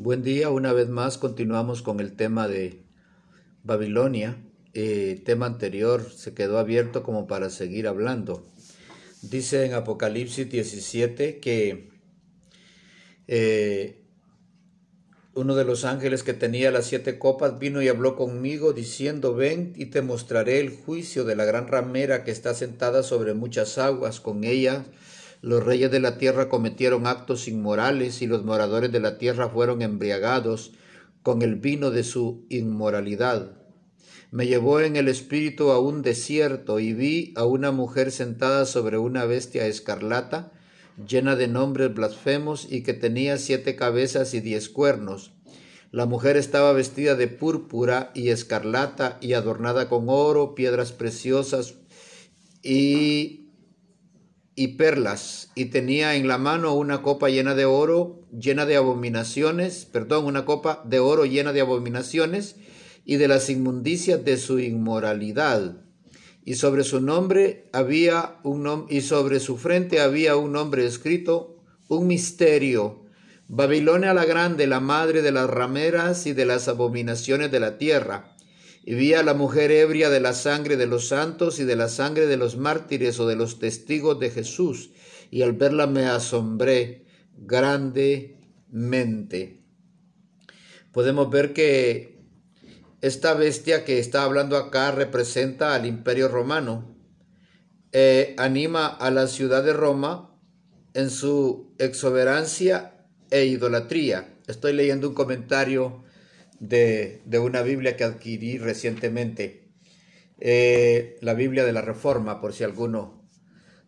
Buen día, una vez más continuamos con el tema de Babilonia. Eh, tema anterior se quedó abierto como para seguir hablando. Dice en Apocalipsis 17 que eh, uno de los ángeles que tenía las siete copas vino y habló conmigo diciendo, ven y te mostraré el juicio de la gran ramera que está sentada sobre muchas aguas. Con ella los reyes de la tierra cometieron actos inmorales y los moradores de la tierra fueron embriagados con el vino de su inmoralidad. Me llevó en el espíritu a un desierto y vi a una mujer sentada sobre una bestia escarlata, llena de nombres blasfemos y que tenía siete cabezas y diez cuernos. La mujer estaba vestida de púrpura y escarlata y adornada con oro, piedras preciosas y y perlas, y tenía en la mano una copa llena de oro, llena de abominaciones, perdón, una copa de oro llena de abominaciones y de las inmundicias de su inmoralidad. Y sobre su nombre había un y sobre su frente había un nombre escrito, un misterio. Babilonia la grande, la madre de las rameras y de las abominaciones de la tierra y vi a la mujer ebria de la sangre de los santos y de la sangre de los mártires o de los testigos de Jesús, y al verla me asombré grandemente. Podemos ver que esta bestia que está hablando acá representa al imperio romano, eh, anima a la ciudad de Roma en su exuberancia e idolatría. Estoy leyendo un comentario de, una Biblia que adquirí recientemente, eh, la Biblia de la Reforma, por si alguno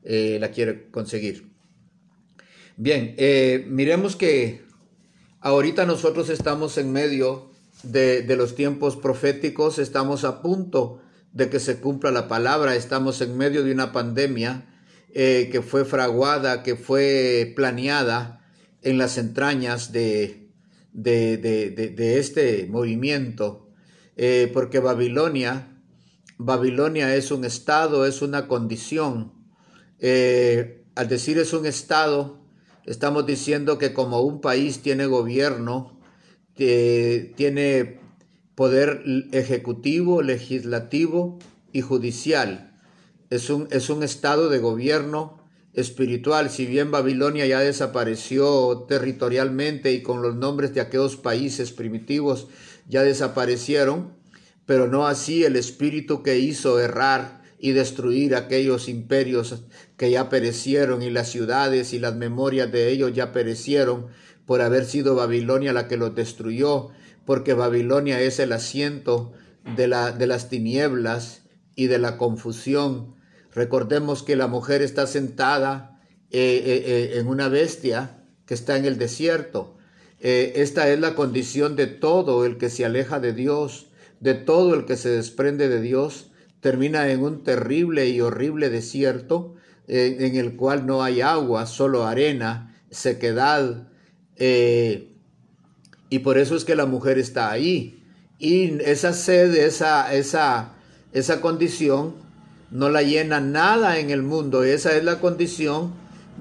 eh, la quiere conseguir. Bien, eh, miremos que ahorita nosotros estamos en medio de, de los tiempos proféticos, estamos a punto de que se cumpla la palabra, estamos en medio de una pandemia que fue fraguada, que fue planeada en las entrañas de, de, de, este movimiento, eh, porque Babilonia, Babilonia es un estado, es una condición. Eh, al decir es un estado, estamos diciendo que como un país tiene gobierno, tiene poder ejecutivo, legislativo y judicial. Es un, es un estado de gobierno espiritual, si bien Babilonia ya desapareció territorialmente y con los nombres de aquellos países primitivos ya desaparecieron, pero no así el espíritu que hizo errar y destruir aquellos imperios que ya perecieron y las ciudades y las memorias de ellos ya perecieron por haber sido Babilonia la que los destruyó, porque Babilonia es el asiento de, la, de las tinieblas y de la confusión Recordemos que la mujer está sentada eh, eh, eh, en una bestia que está en el desierto. esta es la condición de todo el que se aleja de Dios, de todo el que se desprende de Dios, termina en un terrible y horrible desierto en el cual no hay agua, solo arena, sequedad. y por eso es que la mujer está ahí. Y esa sed, esa, esa, esa condición no la llena nada en el mundo. Esa es la condición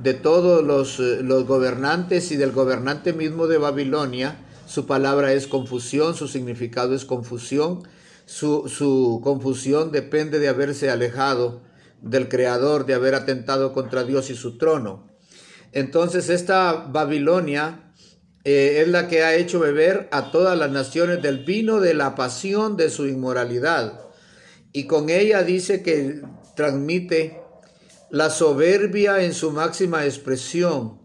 de todos los, eh, los, gobernantes y del gobernante mismo de Babilonia. Su palabra es confusión, su significado es confusión. Su, su confusión depende de haberse alejado del Creador, de haber atentado contra Dios y su trono. Entonces esta Babilonia eh, es la que ha hecho beber a todas las naciones del vino de la pasión de su inmoralidad y con ella dice que transmite la soberbia en su máxima expresión,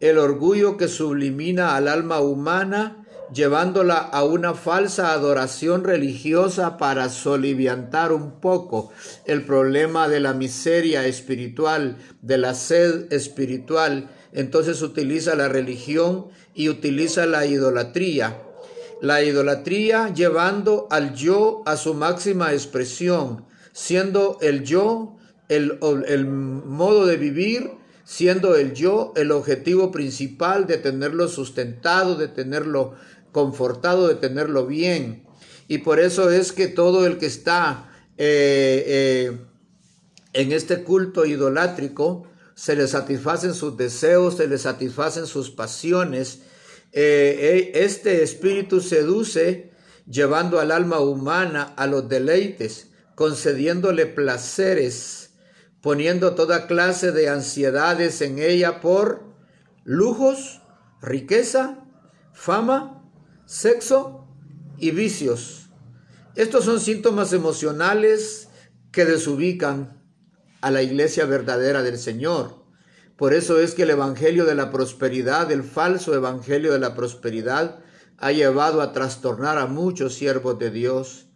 el orgullo que sublimina al alma humana, llevándola a una falsa adoración religiosa para soliviantar un poco el problema de la miseria espiritual, de la sed espiritual. Entonces utiliza la religión y utiliza la idolatría la idolatría llevando al yo a su máxima expresión, siendo el yo el, modo de vivir, siendo el yo el objetivo principal de tenerlo sustentado, de tenerlo confortado, de tenerlo bien. Y por eso es que todo el que está eh, eh, en este culto idolátrico, se le satisfacen sus deseos, se le satisfacen sus pasiones, eh, eh, este espíritu seduce llevando al alma humana a los deleites, concediéndole placeres, poniendo toda clase de ansiedades en ella por lujos, riqueza, fama, sexo y vicios. Estos son síntomas emocionales que desubican a la iglesia verdadera del Señor. Por eso es que el Evangelio de la Prosperidad, el falso Evangelio de la Prosperidad, ha llevado a trastornar a muchos siervos de Dios.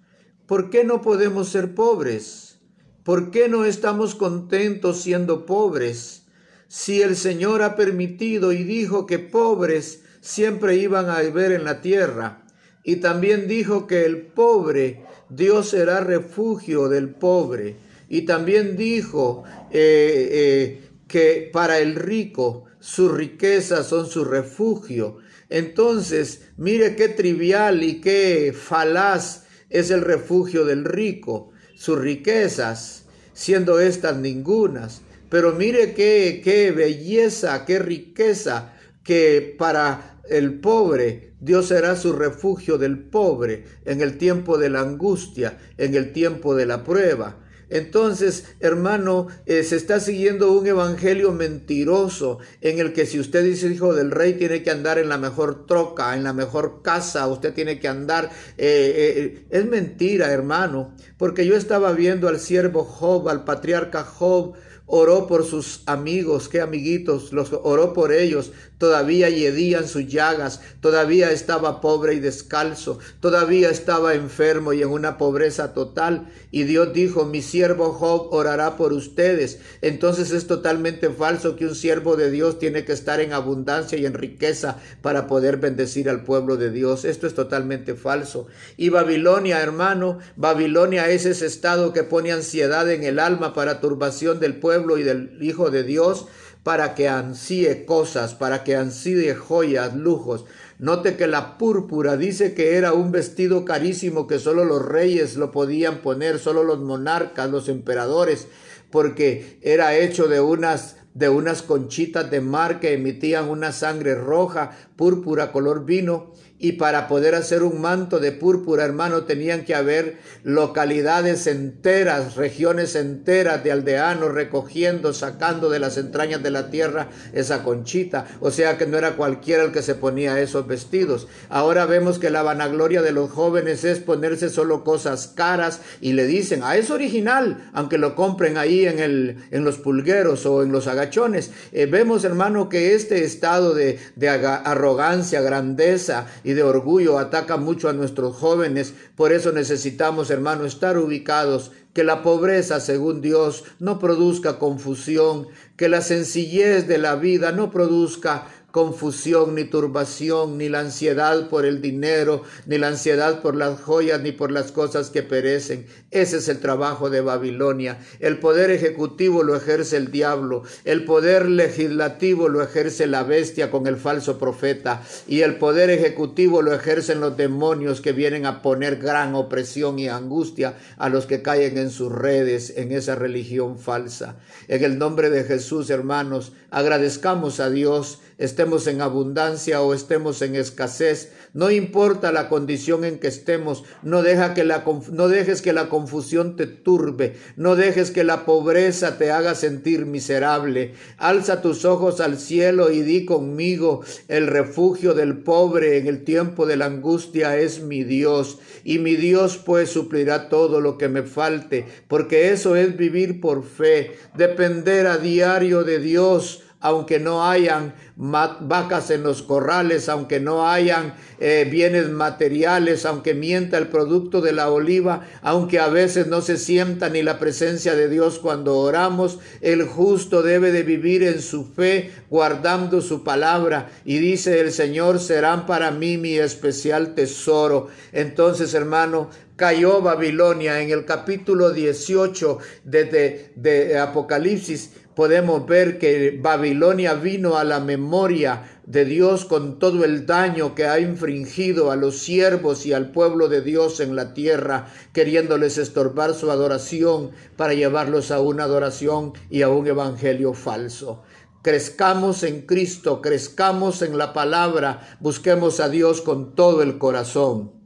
¿Por qué no podemos ser pobres? ¿Por qué no estamos contentos siendo pobres? Si el Señor ha permitido y dijo que pobres siempre iban a ver en la tierra, y también dijo que el pobre, Dios será refugio del pobre, y también dijo eh, eh, que para el rico sus riquezas son su refugio. Entonces, mire qué trivial y qué falaz es el refugio del rico, sus riquezas, siendo estas ningunas. Pero mire qué, qué belleza, qué riqueza que para el pobre Dios será su refugio del pobre en el tiempo de la angustia, en el tiempo de la prueba. Entonces, hermano, eh, se está siguiendo un evangelio mentiroso en el que si usted dice hijo del rey, tiene que andar en la mejor troca, en la mejor casa, usted tiene que andar. Eh, eh, es mentira, hermano, porque yo estaba viendo al siervo Job, al patriarca Job, oró por sus amigos, qué amiguitos, los oró por ellos, todavía yedían sus llagas, todavía estaba pobre y descalzo, todavía estaba enfermo y en una pobreza total. Y Dios dijo, mi siervo Job orará por ustedes. Entonces es totalmente falso que un siervo de Dios tiene que estar en abundancia y en riqueza para poder bendecir al pueblo de Dios. Esto es totalmente falso. Y Babilonia, hermano, Babilonia es ese estado que pone ansiedad en el alma para turbación del pueblo y del Hijo de Dios para que ansíe cosas, para que ansíe joyas, lujos. Note que la púrpura dice que era un vestido carísimo que solo los reyes lo podían poner, solo los monarcas, los emperadores, porque era hecho de unas de unas conchitas de mar que emitían una sangre roja, púrpura color vino, y para poder hacer un manto de púrpura, hermano, tenían que haber localidades enteras, regiones enteras de aldeanos recogiendo, sacando de las entrañas de la tierra esa conchita. O sea que no era cualquiera el que se ponía esos vestidos. Ahora vemos que la vanagloria de los jóvenes es ponerse solo cosas caras y le dicen, ah, es original, aunque lo compren ahí en, el, en los pulgueros o en los agachones. Eh, vemos, hermano, que este estado de, arrogancia, grandeza, de orgullo ataca mucho a nuestros jóvenes. Por eso necesitamos, hermano, estar ubicados, que la pobreza, según Dios, no produzca confusión, que la sencillez de la vida no produzca confusión, ni turbación, ni la ansiedad por el dinero, ni la ansiedad por las joyas, ni por las cosas que perecen. Ese es el trabajo de Babilonia. El poder ejecutivo lo ejerce el diablo, el poder legislativo lo ejerce la bestia con el falso profeta, y el poder ejecutivo lo ejercen los demonios que vienen a poner gran opresión y angustia a los que caen en sus redes, en esa religión falsa. En el nombre de Jesús, hermanos, agradezcamos a Dios estemos en abundancia o estemos en escasez, no importa la condición en que estemos, no, deja que la, no dejes que la confusión te turbe, no dejes que la pobreza te haga sentir miserable. Alza tus ojos al cielo y di conmigo, el refugio del pobre en el tiempo de la angustia es mi Dios, y mi Dios pues suplirá todo lo que me falte, porque eso es vivir por fe, depender a diario de Dios, aunque no hayan vacas en los corrales, aunque no hayan eh, bienes materiales, aunque mienta el producto de la oliva, aunque a veces no se sienta ni la presencia de Dios cuando oramos, el justo debe de vivir en su fe, guardando su palabra. Y dice el Señor, serán para mí mi especial tesoro. Entonces, hermano, cayó Babilonia en el capítulo 18 de, de Apocalipsis podemos ver que Babilonia vino a la memoria de Dios con todo el daño que ha infringido a los siervos y al pueblo de Dios en la tierra, queriéndoles estorbar su adoración para llevarlos a una adoración y a un evangelio falso. Crezcamos en Cristo, crezcamos en la palabra, busquemos a Dios con todo el corazón.